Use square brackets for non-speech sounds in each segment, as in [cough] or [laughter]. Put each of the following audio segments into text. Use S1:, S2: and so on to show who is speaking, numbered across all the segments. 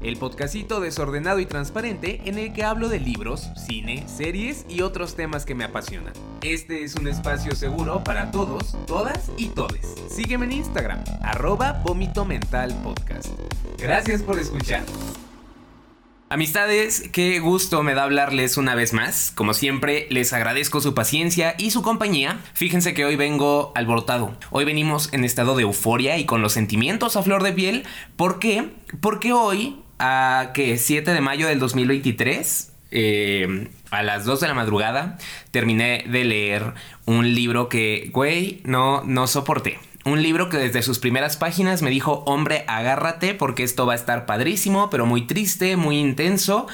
S1: el podcastito desordenado y transparente en el que hablo de libros, cine, series y otros temas que me apasionan. Este es un espacio seguro para todos, todas y todes. Sígueme en Instagram, arroba Vómito Mental Podcast. Gracias por escuchar. Amistades, qué gusto me da hablarles una vez más. Como siempre, les agradezco su paciencia y su compañía. Fíjense que hoy vengo alborotado. Hoy venimos en estado de euforia y con los sentimientos a flor de piel. ¿Por qué? Porque hoy, a que 7 de mayo del 2023, eh, a las 2 de la madrugada, terminé de leer un libro que, güey, no, no soporté. Un libro que desde sus primeras páginas me dijo, hombre, agárrate porque esto va a estar padrísimo, pero muy triste, muy intenso.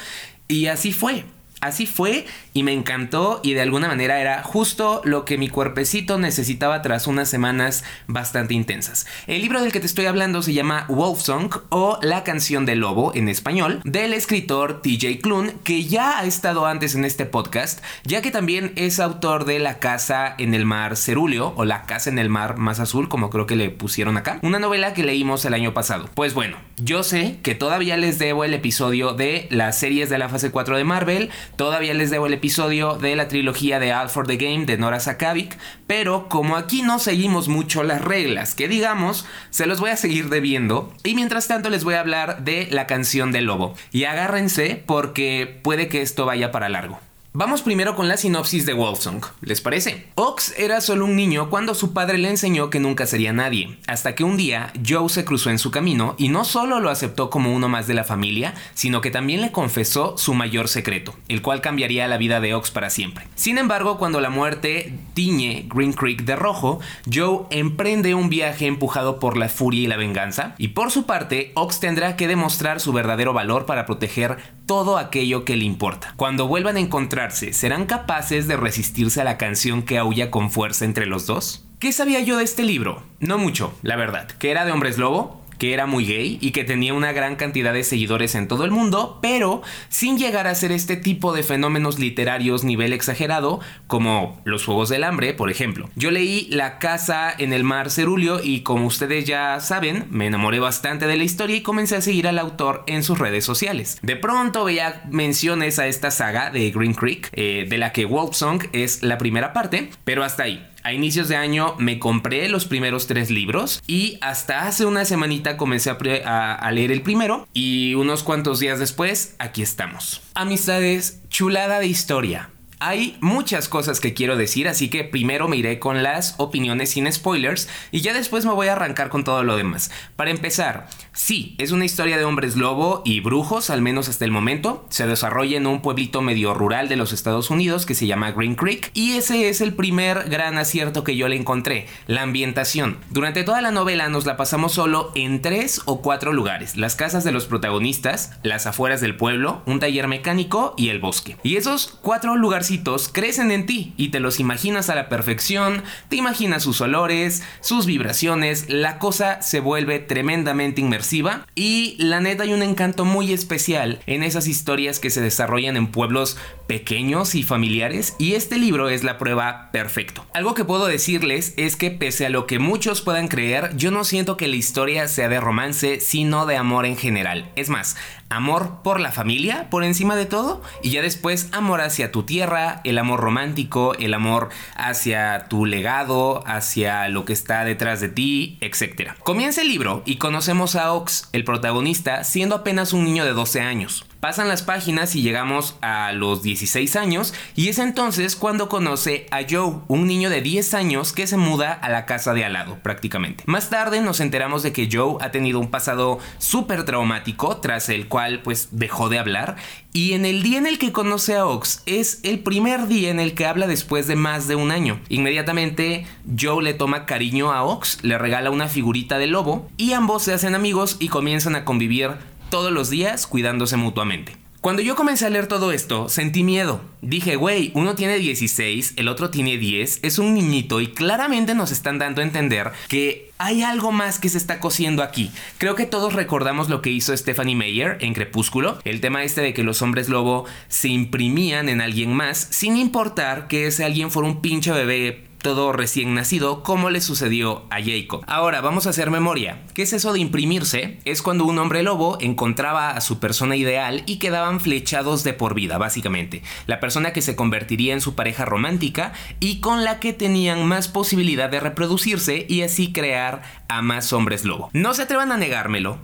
S1: Y así fue. Así fue y me encantó y de alguna manera era justo lo que mi cuerpecito necesitaba tras unas semanas bastante intensas. El libro del que te estoy hablando se llama Wolf Song o La canción del lobo en español del escritor TJ Klune que ya ha estado antes en este podcast ya que también es autor de La casa en el mar cerúleo o La casa en el mar más azul como creo que le pusieron acá, una novela que leímos el año pasado. Pues bueno, yo sé que todavía les debo el episodio de las series de la fase 4 de Marvel, Todavía les debo el de la trilogía de All for the Game de Nora Sakavik, pero como aquí no seguimos mucho las reglas, que digamos, se los voy a seguir debiendo y mientras tanto les voy a hablar de la canción del lobo. Y agárrense porque puede que esto vaya para largo. Vamos primero con la sinopsis de Wolfsong, ¿les parece? Ox era solo un niño cuando su padre le enseñó que nunca sería nadie, hasta que un día Joe se cruzó en su camino y no solo lo aceptó como uno más de la familia, sino que también le confesó su mayor secreto, el cual cambiaría la vida de Ox para siempre. Sin embargo, cuando la muerte tiñe Green Creek de rojo, Joe emprende un viaje empujado por la furia y la venganza, y por su parte, Ox tendrá que demostrar su verdadero valor para proteger todo aquello que le importa. Cuando vuelvan a encontrarse, ¿serán capaces de resistirse a la canción que aúlla con fuerza entre los dos? ¿Qué sabía yo de este libro? No mucho, la verdad. ¿Que era de hombres lobo? Que era muy gay y que tenía una gran cantidad de seguidores en todo el mundo, pero sin llegar a ser este tipo de fenómenos literarios nivel exagerado, como los Juegos del Hambre, por ejemplo. Yo leí La Casa en el Mar Cerulio y como ustedes ya saben, me enamoré bastante de la historia y comencé a seguir al autor en sus redes sociales. De pronto veía menciones a esta saga de Green Creek, eh, de la que Wolf Song es la primera parte, pero hasta ahí. A inicios de año me compré los primeros tres libros y hasta hace una semanita comencé a, leer el primero y unos cuantos días después aquí estamos. Amistades, chulada de historia. Hay muchas cosas que quiero decir, así que primero me iré con las opiniones sin spoilers y ya después me voy a arrancar con todo lo demás. Para empezar, sí, es una historia de hombres lobo y brujos, al menos hasta el momento. Se desarrolla en un pueblito medio rural de los Estados Unidos que se llama Green Creek y ese es el primer gran acierto que yo le encontré, la ambientación. Durante toda la novela nos la pasamos solo en tres o cuatro lugares, las casas de los protagonistas, las afueras del pueblo, un taller mecánico y el bosque. Y esos cuatro lugares crecen en ti y te los imaginas a la perfección, te imaginas sus olores, sus vibraciones, la cosa se vuelve tremendamente inmersiva y la neta hay un encanto muy especial en esas historias que se desarrollan en pueblos pequeños y familiares y este libro es la prueba perfecto. Algo que puedo decirles es que pese a lo que muchos puedan creer, yo no siento que la historia sea de romance, sino de amor en general. Es más, amor por la familia por encima de todo y ya después amor hacia tu tierra, el amor romántico, el amor hacia tu legado, hacia lo que está detrás de ti, etc. Comienza el libro y conocemos a Ox, el protagonista, siendo apenas un niño de 12 años. Pasan las páginas y llegamos a los 16 años y es entonces cuando conoce a Joe, un niño de 10 años que se muda a la casa de al lado prácticamente. Más tarde nos enteramos de que Joe ha tenido un pasado súper traumático tras el cual pues dejó de hablar y en el día en el que conoce a Ox es el primer día en el que habla después de más de un año. Inmediatamente Joe le toma cariño a Ox, le regala una figurita de lobo y ambos se hacen amigos y comienzan a convivir todos los días cuidándose mutuamente. Cuando yo comencé a leer todo esto, sentí miedo. Dije, güey, uno tiene 16, el otro tiene 10, es un niñito y claramente nos están dando a entender que hay algo más que se está cosiendo aquí. Creo que todos recordamos lo que hizo Stephanie Meyer en Crepúsculo, el tema este de que los hombres lobo se imprimían en alguien más sin importar que ese alguien fuera un pinche bebé todo recién nacido, como le sucedió a Jacob. Ahora vamos a hacer memoria. ¿Qué es eso de imprimirse? Es cuando un hombre lobo encontraba a su persona ideal y quedaban flechados de por vida, básicamente. La persona que se convertiría en su pareja romántica y con la que tenían más posibilidad de reproducirse y así crear a más hombres lobo. No se atrevan a negármelo,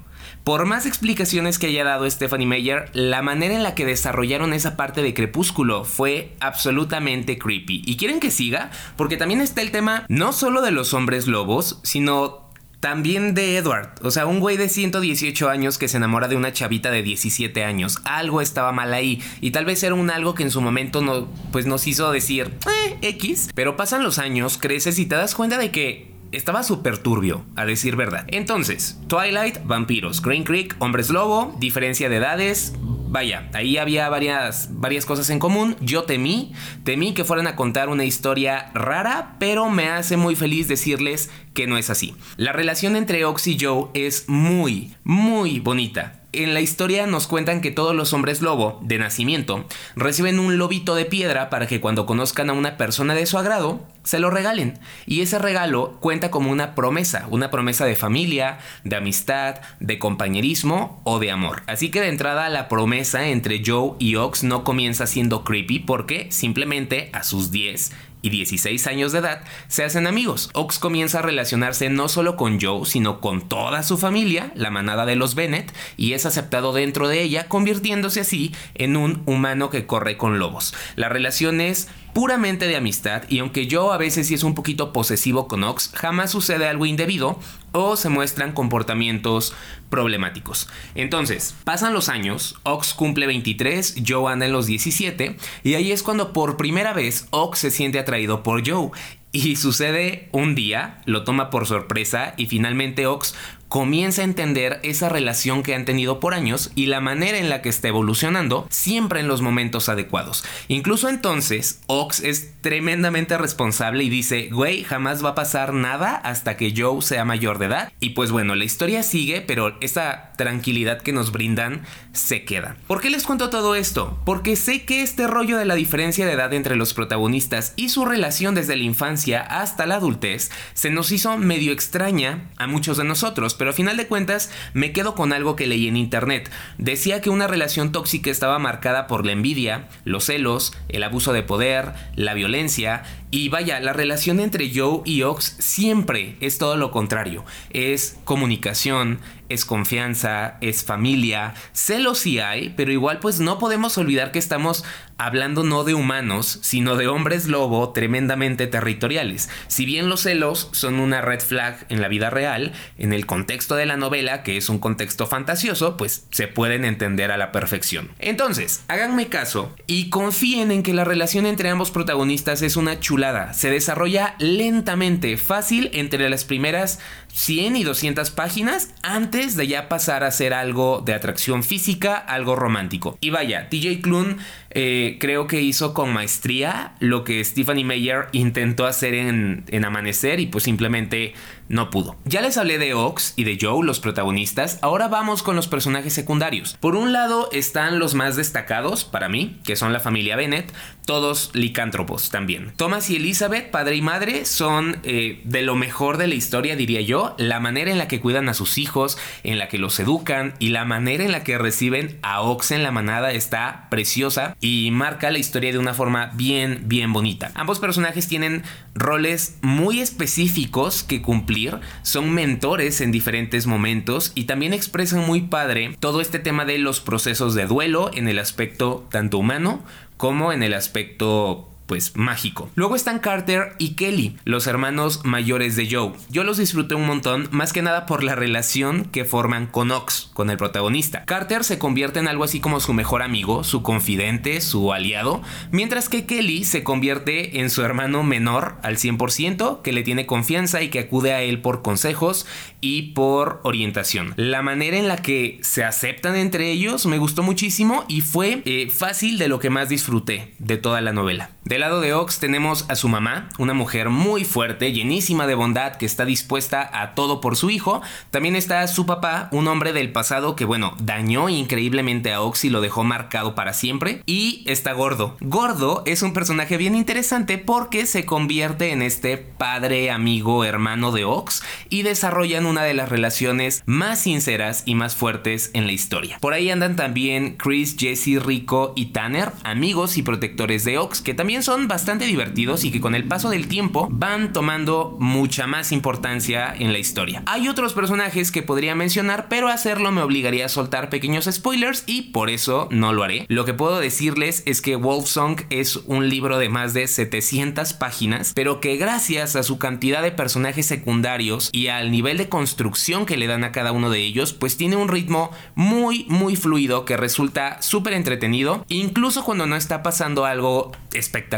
S1: por más explicaciones que haya dado Stephanie Meyer, la manera en la que desarrollaron esa parte de Crepúsculo fue absolutamente creepy. ¿Y quieren que siga? Porque también está el tema no solo de los hombres lobos, sino también de Edward, o sea, un güey de 118 años que se enamora de una chavita de 17 años. Algo estaba mal ahí y tal vez era un algo que en su momento no, pues nos hizo decir, eh, X. Pero pasan los años, creces y te das cuenta de que estaba súper turbio, a decir verdad. Entonces, Twilight, vampiros, Green Creek, hombres lobo, diferencia de edades. Vaya, ahí había varias, varias cosas en común. Yo temí, temí que fueran a contar una historia rara, pero me hace muy feliz decirles que no es así. La relación entre Ox y Joe es muy, muy bonita en la historia nos cuentan que todos los hombres lobo, de nacimiento, reciben un lobito de piedra para que cuando conozcan a una persona de su agrado, se lo regalen. Y ese regalo cuenta como una promesa, una promesa de familia, de amistad, de compañerismo o de amor. Así que de entrada la promesa entre Joe y Ox no comienza siendo creepy porque simplemente a sus 10 y 16 años de edad se hacen amigos. Ox comienza a relacionarse no solo con Joe, sino con toda su familia, la manada de los Bennett, y es aceptado dentro de ella, convirtiéndose así en un humano que corre con lobos. La relación es puramente de amistad y aunque yo a veces sí es un poquito posesivo con Ox, jamás sucede algo indebido o se muestran comportamientos problemáticos. Entonces, pasan los años, Ox cumple 23, Joe anda en los 17 y ahí es cuando por primera vez Ox se siente atraído por Joe y sucede un día, lo toma por sorpresa y finalmente Ox comienza a entender esa relación que han tenido por años y la manera en la que está evolucionando siempre en los momentos adecuados. Incluso entonces, Ox es tremendamente responsable y dice, güey, jamás va a pasar nada hasta que Joe sea mayor de edad. Y pues bueno, la historia sigue, pero esa tranquilidad que nos brindan se queda. ¿Por qué les cuento todo esto? Porque sé que este rollo de la diferencia de edad entre los protagonistas y su relación desde la infancia hasta la adultez se nos hizo medio extraña a muchos de nosotros pero a final de cuentas me quedo con algo que leí en internet. Decía que una relación tóxica estaba marcada por la envidia, los celos, el abuso de poder, la violencia y vaya, la relación entre Joe y Ox siempre es todo lo contrario. Es comunicación, es confianza, es familia, celos sí hay, pero igual pues no podemos olvidar que estamos hablando no de humanos, sino de hombres lobo tremendamente territoriales. Si bien los celos son una red flag en la vida real, en el contexto de la novela, que es un contexto fantasioso, pues se pueden entender a la perfección. Entonces, háganme caso y confíen en que la relación entre ambos protagonistas es una chulada. Se desarrolla lentamente, fácil entre las primeras 100 y 200 páginas antes de ya pasar a ser algo de atracción física, algo romántico. Y vaya, TJ Klune eh, creo que hizo con maestría lo que Stephanie Meyer intentó hacer en, en Amanecer y pues simplemente no pudo. Ya les hablé de Ox y de Joe, los protagonistas, ahora vamos con los personajes secundarios. Por un lado están los más destacados para mí, que son la familia Bennett, todos licántropos también. Thomas y Elizabeth, padre y madre, son eh, de lo mejor de la historia, diría yo, la manera en la que cuidan a sus hijos, en la que los educan y la manera en la que reciben a Ox en la manada está preciosa marca la historia de una forma bien, bien bonita. Ambos personajes tienen roles muy específicos que cumplir son mentores en diferentes momentos y también expresan muy padre todo este tema de los procesos de duelo en el aspecto tanto humano como en el aspecto pues mágico. Luego están Carter y Kelly, los hermanos mayores de Joe. Yo los disfruté un montón, más que nada por la relación que forman con Ox, con el protagonista. Carter se convierte en algo así como su mejor amigo, su confidente, su aliado, mientras que Kelly se convierte en su hermano menor al 100%, que le tiene confianza y que acude a él por consejos y por orientación. La manera en la que se aceptan entre ellos me gustó muchísimo y fue eh, fácil de lo que más disfruté de toda la novela. Del lado de Ox tenemos a su mamá, una mujer muy fuerte, llenísima de bondad, que está dispuesta a todo por su hijo. También está su papá, un hombre del pasado que, bueno, dañó increíblemente a Ox y lo dejó marcado para siempre. Y está Gordo. Gordo es un personaje bien interesante porque se convierte en este padre, amigo, hermano de Ox y desarrollan una de las relaciones más sinceras y más fuertes en la historia. Por ahí andan también Chris, Jesse, Rico y Tanner, amigos y protectores de Ox, que también son bastante divertidos y que con el paso del tiempo van tomando mucha más importancia en la historia. Hay otros personajes que podría mencionar, pero hacerlo me obligaría a soltar pequeños spoilers y por eso no lo haré. Lo que puedo decirles es que Wolfsong es un libro de más de 700 páginas, pero que gracias a su cantidad de personajes secundarios y al nivel de construcción que le dan a cada uno de ellos, pues tiene un ritmo muy muy fluido que resulta súper entretenido, incluso cuando no está pasando algo espectacular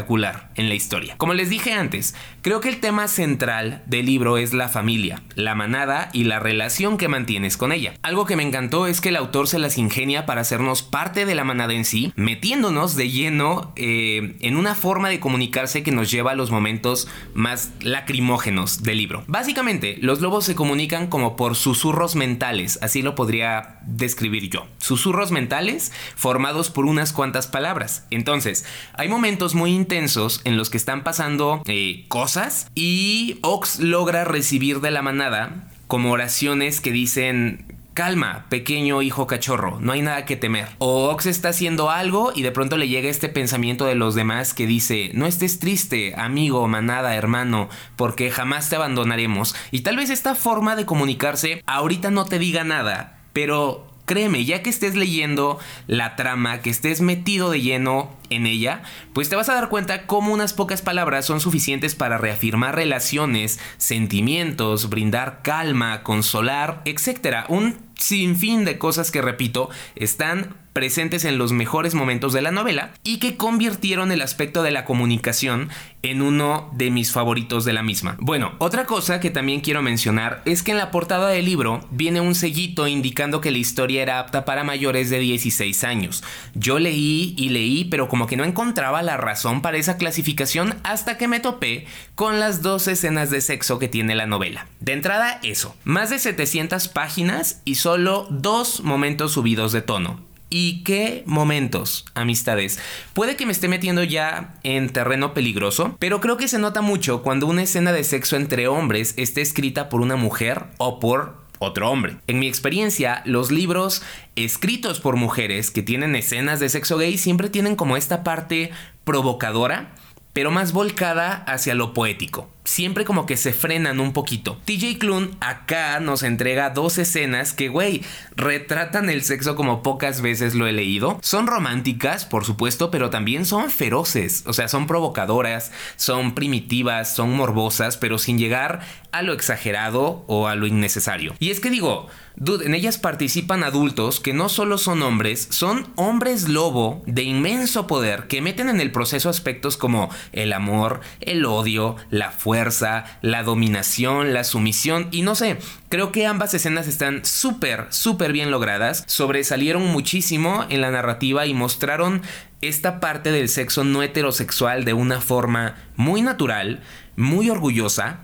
S1: en la historia. Como les dije antes, creo que el tema central del libro es la familia, la manada y la relación que mantienes con ella. Algo que me encantó es que el autor se las ingenia para hacernos parte de la manada en sí, metiéndonos de lleno eh, en una forma de comunicarse que nos lleva a los momentos más lacrimógenos del libro. Básicamente, los lobos se comunican como por susurros mentales, así lo podría describir yo. Susurros mentales formados por unas cuantas palabras. Entonces, hay momentos muy en los que están pasando eh, cosas y Ox logra recibir de la manada como oraciones que dicen Calma, pequeño hijo cachorro, no hay nada que temer. O Ox está haciendo algo y de pronto le llega este pensamiento de los demás que dice, no estés triste, amigo, manada, hermano, porque jamás te abandonaremos. Y tal vez esta forma de comunicarse ahorita no te diga nada, pero créeme, ya que estés leyendo la trama, que estés metido de lleno en ella, pues te vas a dar cuenta cómo unas pocas palabras son suficientes para reafirmar relaciones, sentimientos, brindar calma, consolar, etc. Un sinfín de cosas que, repito, están presentes en los mejores momentos de la novela y que convirtieron el aspecto de la comunicación en uno de mis favoritos de la misma. Bueno, otra cosa que también quiero mencionar es que en la portada del libro viene un sellito indicando que la historia era apta para mayores de 16 años. Yo leí y leí, pero como que no encontraba la razón para esa clasificación hasta que me topé con las dos escenas de sexo que tiene la novela. De entrada, eso, más de 700 páginas y solo dos momentos subidos de tono. ¿Y qué momentos, amistades? Puede que me esté metiendo ya en terreno peligroso, pero creo que se nota mucho cuando una escena de sexo entre hombres esté escrita por una mujer o por otro hombre. En mi experiencia, los libros escritos por mujeres que tienen escenas de sexo gay siempre tienen como esta parte provocadora, pero más volcada hacia lo poético siempre como que se frenan un poquito. TJ Klune acá nos entrega dos escenas que, güey, retratan el sexo como pocas veces lo he leído. Son románticas, por supuesto, pero también son feroces. O sea, son provocadoras, son primitivas, son morbosas, pero sin llegar a lo exagerado o a lo innecesario. Y es que digo, dude, en ellas participan adultos que no solo son hombres, son hombres lobo de inmenso poder que meten en el proceso aspectos como el amor, el odio, la fuerza, la dominación, la sumisión y no sé, creo que ambas escenas están súper, súper bien logradas, sobresalieron muchísimo en la narrativa y mostraron esta parte del sexo no heterosexual de una forma muy natural, muy orgullosa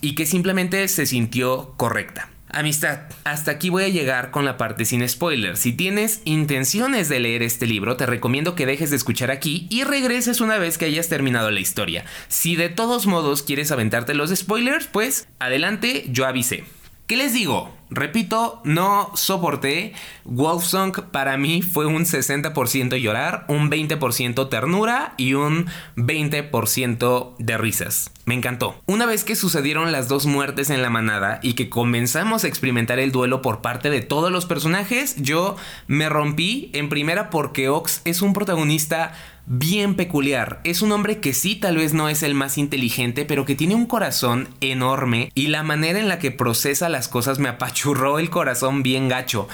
S1: y que simplemente se sintió correcta. Amistad, hasta aquí voy a llegar con la parte sin spoiler. Si tienes intenciones de leer este libro, te recomiendo que dejes de escuchar aquí y regreses una vez que hayas terminado la historia. Si de todos modos quieres aventarte los spoilers, pues adelante, yo avisé. ¿Qué les digo? Repito, no soporté. Wolfsong para mí fue un 60% llorar, un 20% ternura y un 20% de risas. Me encantó. Una vez que sucedieron las dos muertes en la manada y que comenzamos a experimentar el duelo por parte de todos los personajes, yo me rompí en primera porque Ox es un protagonista bien peculiar. Es un hombre que sí tal vez no es el más inteligente, pero que tiene un corazón enorme y la manera en la que procesa las cosas me apachurró el corazón bien gacho.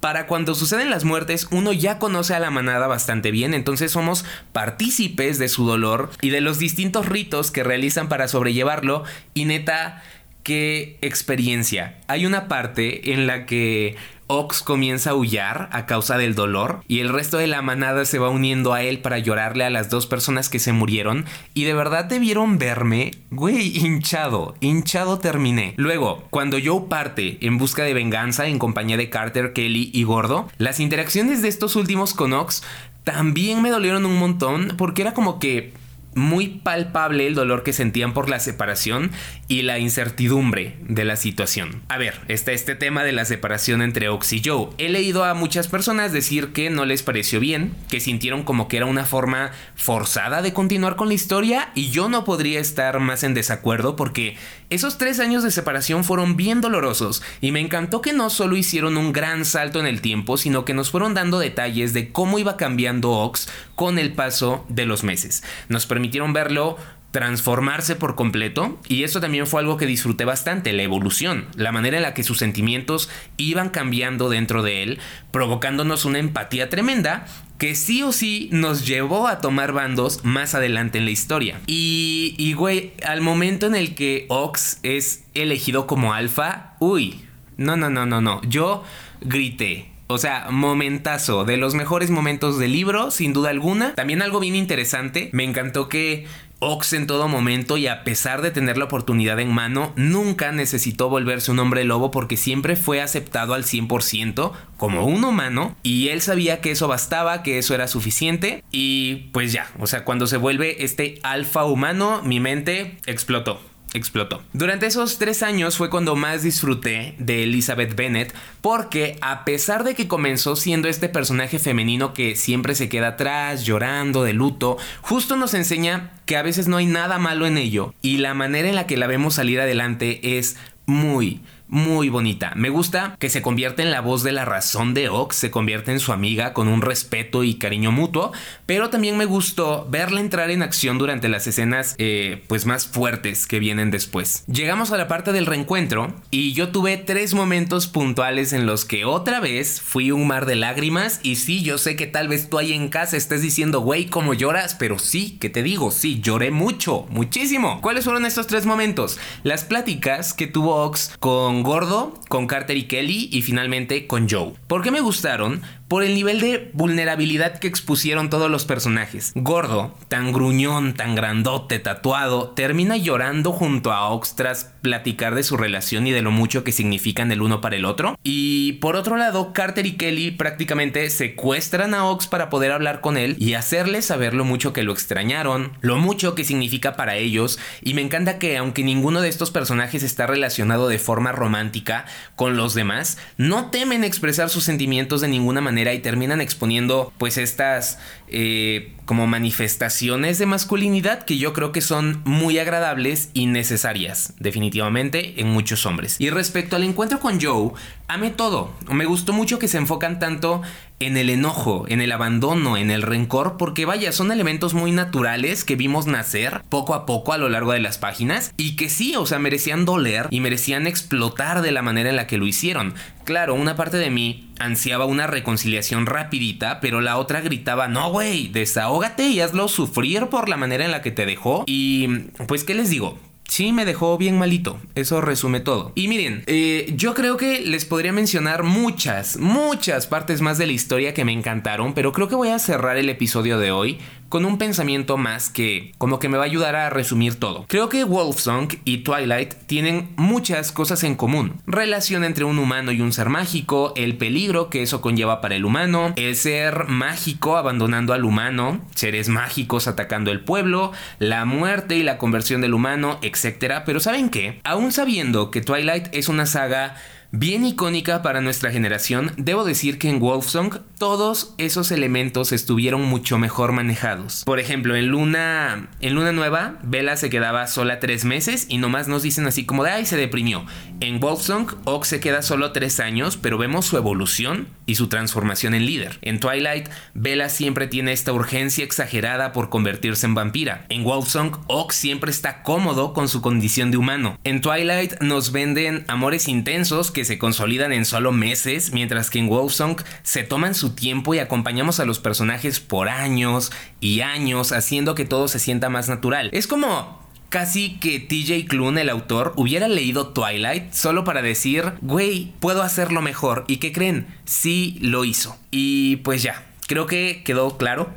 S1: Para cuando suceden las muertes, uno ya conoce a la manada bastante bien, entonces somos partícipes de su dolor y de los distintos ritos que realizan para sobrellevarlo. Y neta, qué experiencia. Hay una parte en la que Ox comienza a aullar a causa del dolor y el resto de la manada se va uniendo a él para llorarle a las dos personas que se murieron y de verdad debieron verme, güey, hinchado, hinchado terminé. Luego, cuando Joe parte en busca de venganza en compañía de Carter, Kelly y Gordo, las interacciones de estos últimos con Ox también me dolieron un montón porque era como que muy palpable el dolor que sentían por la separación y la incertidumbre de la situación. A ver, está este tema de la separación entre Ox y Joe. He leído a muchas personas decir que no les pareció bien, que sintieron como que era una forma forzada de continuar con la historia y yo no podría estar más en desacuerdo porque esos tres años de separación fueron bien dolorosos y me encantó que no solo hicieron un gran salto en el tiempo, sino que nos fueron dando detalles de cómo iba cambiando Ox con el paso de los meses. Nos permitieron verlo transformarse por completo y eso también fue algo que disfruté bastante, la evolución, la manera en la que sus sentimientos iban cambiando dentro de él, provocándonos una empatía tremenda que sí o sí nos llevó a tomar bandos más adelante en la historia. Y, y güey, al momento en el que Ox es elegido como alfa, uy, no, no, no, no, no, yo grité. O sea, momentazo, de los mejores momentos del libro, sin duda alguna. También algo bien interesante, me encantó que Ox en todo momento y a pesar de tener la oportunidad en mano, nunca necesitó volverse un hombre lobo porque siempre fue aceptado al 100% como un humano y él sabía que eso bastaba, que eso era suficiente y pues ya, o sea, cuando se vuelve este alfa humano, mi mente explotó explotó. Durante esos tres años fue cuando más disfruté de Elizabeth Bennet porque a pesar de que comenzó siendo este personaje femenino que siempre se queda atrás, llorando de luto, justo nos enseña que a veces no hay nada malo en ello y la manera en la que la vemos salir adelante es muy, muy bonita. Me gusta que se convierte en la voz de la razón de Ox, se convierte en su amiga con un respeto y cariño mutuo, pero también me gustó verla entrar en acción durante las escenas eh, pues más fuertes que vienen después. Llegamos a la parte del reencuentro y yo tuve tres momentos puntuales en los que otra vez fui un mar de lágrimas y sí, yo sé que tal vez tú ahí en casa estés diciendo, güey, ¿cómo lloras? Pero sí, que te digo, sí, lloré mucho, muchísimo. ¿Cuáles fueron estos tres momentos? Las pláticas que tuvo Ox con Gordo, con Carter y Kelly y finalmente con Joe. ¿Por qué me gustaron? Por el nivel de vulnerabilidad que expusieron todos los personajes. Gordo, tan gruñón, tan grandote, tatuado, termina llorando junto a Ox tras platicar de su relación y de lo mucho que significan el uno para el otro. Y por otro lado, Carter y Kelly prácticamente secuestran a Ox para poder hablar con él y hacerle saber lo mucho que lo extrañaron, lo mucho que significa para ellos. Y me encanta que aunque ninguno de estos personajes está relacionado de forma romántica con los demás, no temen expresar sus sentimientos de ninguna manera y terminan exponiendo pues estas eh, como manifestaciones de masculinidad que yo creo que son muy agradables y necesarias definitivamente en muchos hombres. Y respecto al encuentro con Joe, amé todo. Me gustó mucho que se enfocan tanto en el enojo, en el abandono, en el rencor, porque vaya, son elementos muy naturales que vimos nacer poco a poco a lo largo de las páginas y que sí, o sea, merecían doler y merecían explotar de la manera en la que lo hicieron. Claro, una parte de mí ansiaba una reconciliación rapidita, pero la otra gritaba, no, güey, desahógate y hazlo sufrir por la manera en la que te dejó. Y pues, ¿qué les digo? Sí, me dejó bien malito. Eso resume todo. Y miren, eh, yo creo que les podría mencionar muchas, muchas partes más de la historia que me encantaron, pero creo que voy a cerrar el episodio de hoy con un pensamiento más que como que me va a ayudar a resumir todo. Creo que Wolfsong y Twilight tienen muchas cosas en común. Relación entre un humano y un ser mágico, el peligro que eso conlleva para el humano, el ser mágico abandonando al humano, seres mágicos atacando el pueblo, la muerte y la conversión del humano, etc. Pero ¿saben qué? Aún sabiendo que Twilight es una saga bien icónica para nuestra generación, debo decir que en Wolfsong todos esos elementos estuvieron mucho mejor manejados. Por ejemplo, en Luna, en Luna Nueva, Bella se quedaba sola tres meses y nomás nos dicen así como de ay se deprimió. En Wolfsong, Oak se queda solo tres años, pero vemos su evolución y su transformación en líder. En Twilight, Bella siempre tiene esta urgencia exagerada por convertirse en vampira. En Wolfsong, Oak siempre está cómodo con su condición de humano. En Twilight nos venden amores intensos que se consolidan en solo meses, mientras que en Wolfsong se toman su tiempo y acompañamos a los personajes por años y años, haciendo que todo se sienta más natural. Es como casi que TJ Klune, el autor, hubiera leído Twilight solo para decir, güey, puedo hacerlo mejor. ¿Y qué creen? Sí lo hizo. Y pues ya, creo que quedó claro.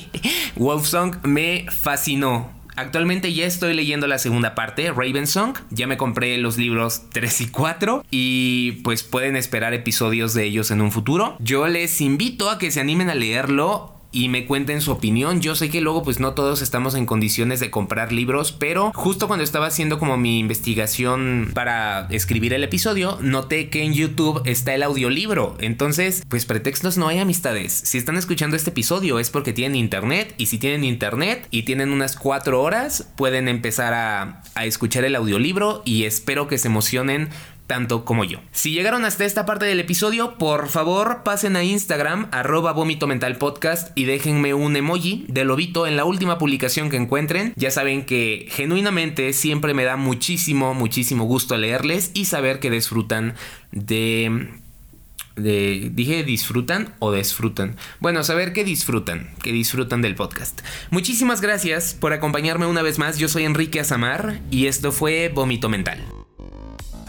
S1: [laughs] Wolfsong me fascinó. Actualmente ya estoy leyendo la segunda parte, Ravensong. Ya me compré los libros 3 y 4 y pues pueden esperar episodios de ellos en un futuro. Yo les invito a que se animen a leerlo y me cuenten su opinión. Yo sé que luego pues no todos estamos en condiciones de comprar libros, pero justo cuando estaba haciendo como mi investigación para escribir el episodio, noté que en YouTube está el audiolibro. Entonces, pues pretextos no hay amistades. Si están escuchando este episodio es porque tienen internet y si tienen internet y tienen unas cuatro horas, pueden empezar a, a escuchar el audiolibro y espero que se emocionen tanto como yo. Si llegaron hasta esta parte del episodio, por favor pasen a Instagram, arroba vómito mental podcast y déjenme un emoji de lobito en la última publicación que encuentren. Ya saben que genuinamente siempre me da muchísimo, muchísimo gusto leerles y saber que disfrutan de de, dije disfrutan o disfrutan. Bueno, saber que disfrutan, que disfrutan del podcast. Muchísimas gracias por acompañarme una vez más. Yo soy Enrique Azamar y esto fue Vómito Mental.